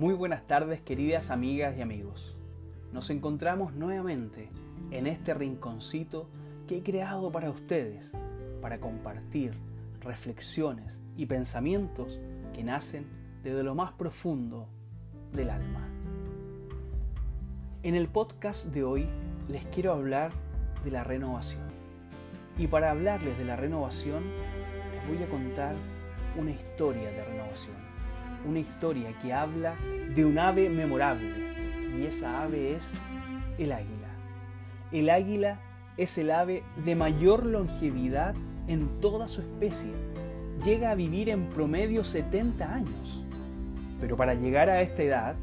Muy buenas tardes queridas amigas y amigos. Nos encontramos nuevamente en este rinconcito que he creado para ustedes, para compartir reflexiones y pensamientos que nacen desde lo más profundo del alma. En el podcast de hoy les quiero hablar de la renovación. Y para hablarles de la renovación, les voy a contar una historia de renovación una historia que habla de un ave memorable y esa ave es el águila. El águila es el ave de mayor longevidad en toda su especie. Llega a vivir en promedio 70 años. Pero para llegar a esta edad,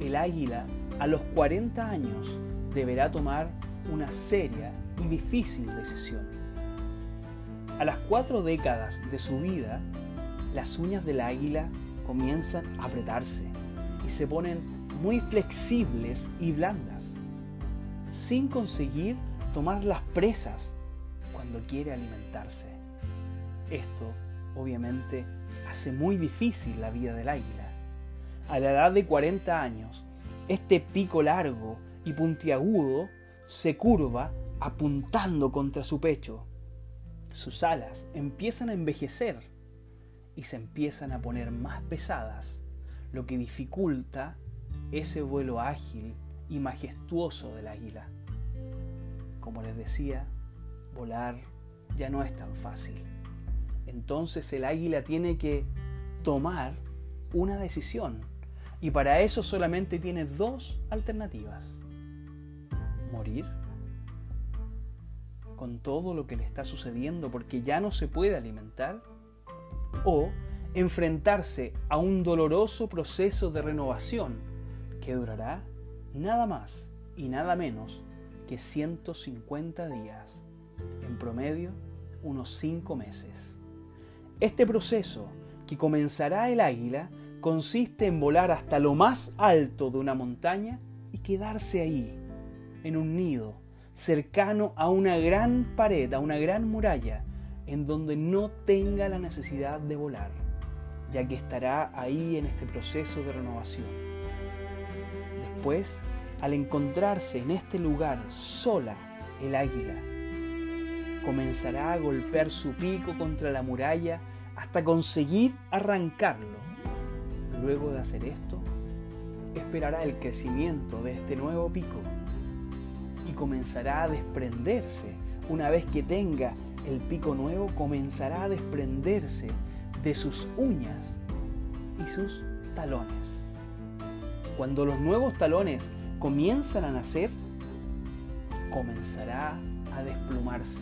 el águila a los 40 años deberá tomar una seria y difícil decisión. A las cuatro décadas de su vida, las uñas del águila comienzan a apretarse y se ponen muy flexibles y blandas, sin conseguir tomar las presas cuando quiere alimentarse. Esto, obviamente, hace muy difícil la vida del águila. A la edad de 40 años, este pico largo y puntiagudo se curva apuntando contra su pecho. Sus alas empiezan a envejecer y se empiezan a poner más pesadas, lo que dificulta ese vuelo ágil y majestuoso del águila. Como les decía, volar ya no es tan fácil. Entonces el águila tiene que tomar una decisión y para eso solamente tiene dos alternativas. Morir con todo lo que le está sucediendo porque ya no se puede alimentar o enfrentarse a un doloroso proceso de renovación que durará nada más y nada menos que 150 días, en promedio unos 5 meses. Este proceso que comenzará el águila consiste en volar hasta lo más alto de una montaña y quedarse ahí, en un nido, cercano a una gran pared, a una gran muralla, en donde no tenga la necesidad de volar, ya que estará ahí en este proceso de renovación. Después, al encontrarse en este lugar sola el águila, comenzará a golpear su pico contra la muralla hasta conseguir arrancarlo. Luego de hacer esto, esperará el crecimiento de este nuevo pico y comenzará a desprenderse una vez que tenga el pico nuevo comenzará a desprenderse de sus uñas y sus talones. Cuando los nuevos talones comienzan a nacer, comenzará a desplumarse,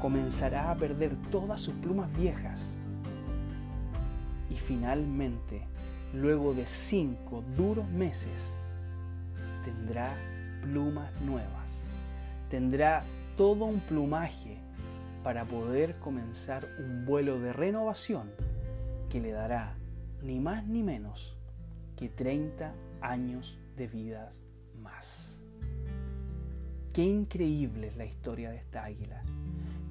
comenzará a perder todas sus plumas viejas. Y finalmente, luego de cinco duros meses, tendrá plumas nuevas, tendrá todo un plumaje para poder comenzar un vuelo de renovación que le dará ni más ni menos que 30 años de vidas más. Qué increíble es la historia de esta águila.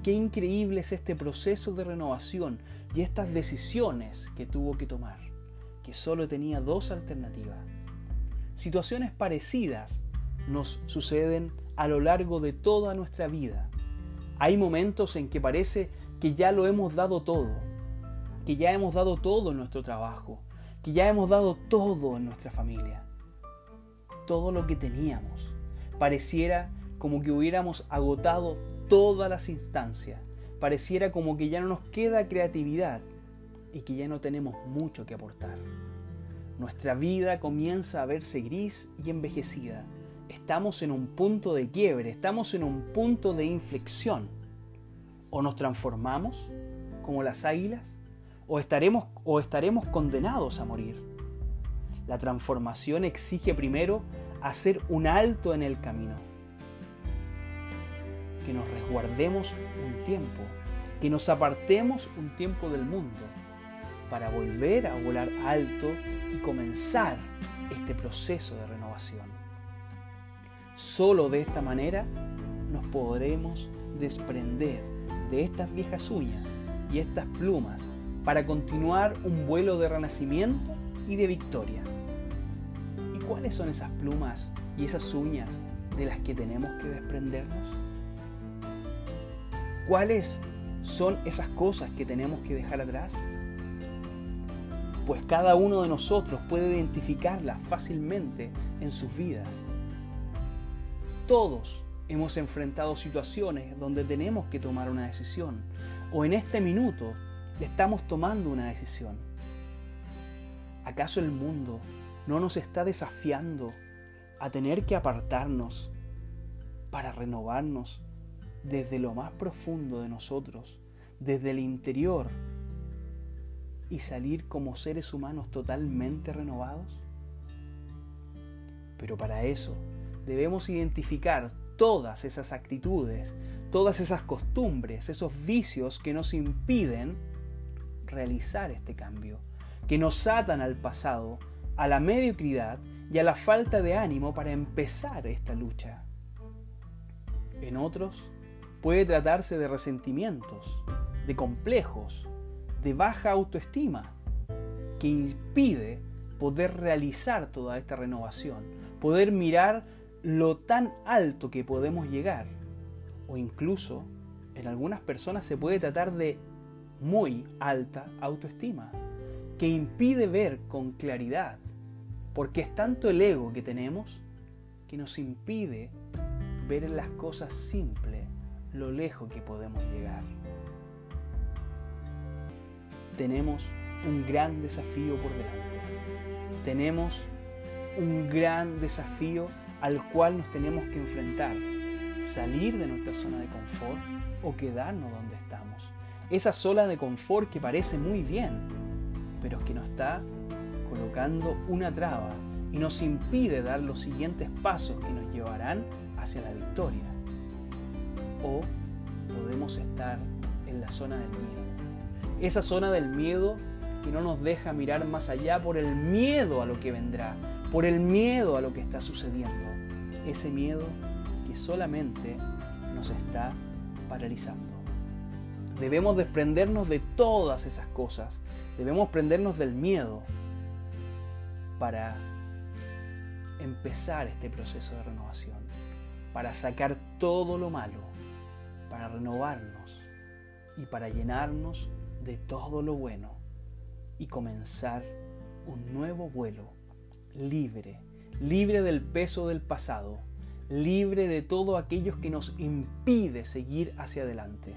Qué increíble es este proceso de renovación y estas decisiones que tuvo que tomar, que solo tenía dos alternativas. Situaciones parecidas nos suceden a lo largo de toda nuestra vida hay momentos en que parece que ya lo hemos dado todo, que ya hemos dado todo en nuestro trabajo, que ya hemos dado todo en nuestra familia, todo lo que teníamos. Pareciera como que hubiéramos agotado todas las instancias, pareciera como que ya no nos queda creatividad y que ya no tenemos mucho que aportar. Nuestra vida comienza a verse gris y envejecida estamos en un punto de quiebre, estamos en un punto de inflexión. O nos transformamos como las águilas, o estaremos, o estaremos condenados a morir. La transformación exige primero hacer un alto en el camino, que nos resguardemos un tiempo, que nos apartemos un tiempo del mundo, para volver a volar alto y comenzar este proceso de renovación. Solo de esta manera nos podremos desprender de estas viejas uñas y estas plumas para continuar un vuelo de renacimiento y de victoria. ¿Y cuáles son esas plumas y esas uñas de las que tenemos que desprendernos? ¿Cuáles son esas cosas que tenemos que dejar atrás? Pues cada uno de nosotros puede identificarlas fácilmente en sus vidas. Todos hemos enfrentado situaciones donde tenemos que tomar una decisión o en este minuto estamos tomando una decisión. ¿Acaso el mundo no nos está desafiando a tener que apartarnos para renovarnos desde lo más profundo de nosotros, desde el interior, y salir como seres humanos totalmente renovados? Pero para eso debemos identificar todas esas actitudes, todas esas costumbres, esos vicios que nos impiden realizar este cambio, que nos atan al pasado, a la mediocridad y a la falta de ánimo para empezar esta lucha. En otros puede tratarse de resentimientos, de complejos, de baja autoestima, que impide poder realizar toda esta renovación, poder mirar lo tan alto que podemos llegar. O incluso en algunas personas se puede tratar de muy alta autoestima, que impide ver con claridad, porque es tanto el ego que tenemos que nos impide ver en las cosas simples lo lejos que podemos llegar. Tenemos un gran desafío por delante. Tenemos un gran desafío al cual nos tenemos que enfrentar. Salir de nuestra zona de confort o quedarnos donde estamos. Esa zona de confort que parece muy bien, pero que nos está colocando una traba y nos impide dar los siguientes pasos que nos llevarán hacia la victoria. O podemos estar en la zona del miedo. Esa zona del miedo que no nos deja mirar más allá por el miedo a lo que vendrá, por el miedo a lo que está sucediendo. Ese miedo que solamente nos está paralizando. Debemos desprendernos de todas esas cosas. Debemos prendernos del miedo para empezar este proceso de renovación, para sacar todo lo malo, para renovarnos y para llenarnos de todo lo bueno y comenzar un nuevo vuelo libre, libre del peso del pasado, libre de todo aquello que nos impide seguir hacia adelante.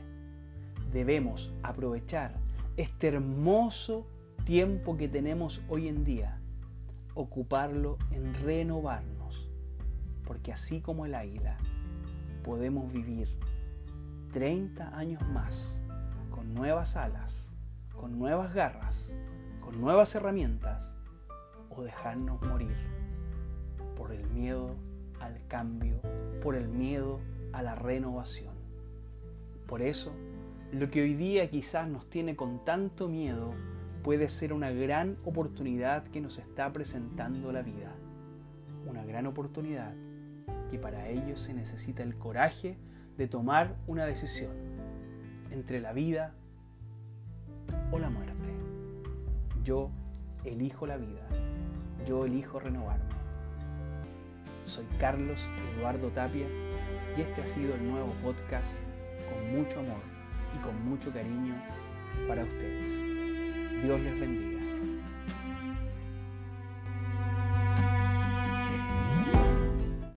Debemos aprovechar este hermoso tiempo que tenemos hoy en día, ocuparlo en renovarnos, porque así como el águila, podemos vivir 30 años más con nuevas alas, con nuevas garras, con nuevas herramientas, o dejarnos morir por el miedo al cambio, por el miedo a la renovación. Por eso, lo que hoy día quizás nos tiene con tanto miedo puede ser una gran oportunidad que nos está presentando la vida. Una gran oportunidad que para ello se necesita el coraje de tomar una decisión entre la vida o la muerte. Yo elijo la vida, yo elijo renovarme. Soy Carlos Eduardo Tapia y este ha sido el nuevo podcast con mucho amor y con mucho cariño para ustedes. Dios les bendiga.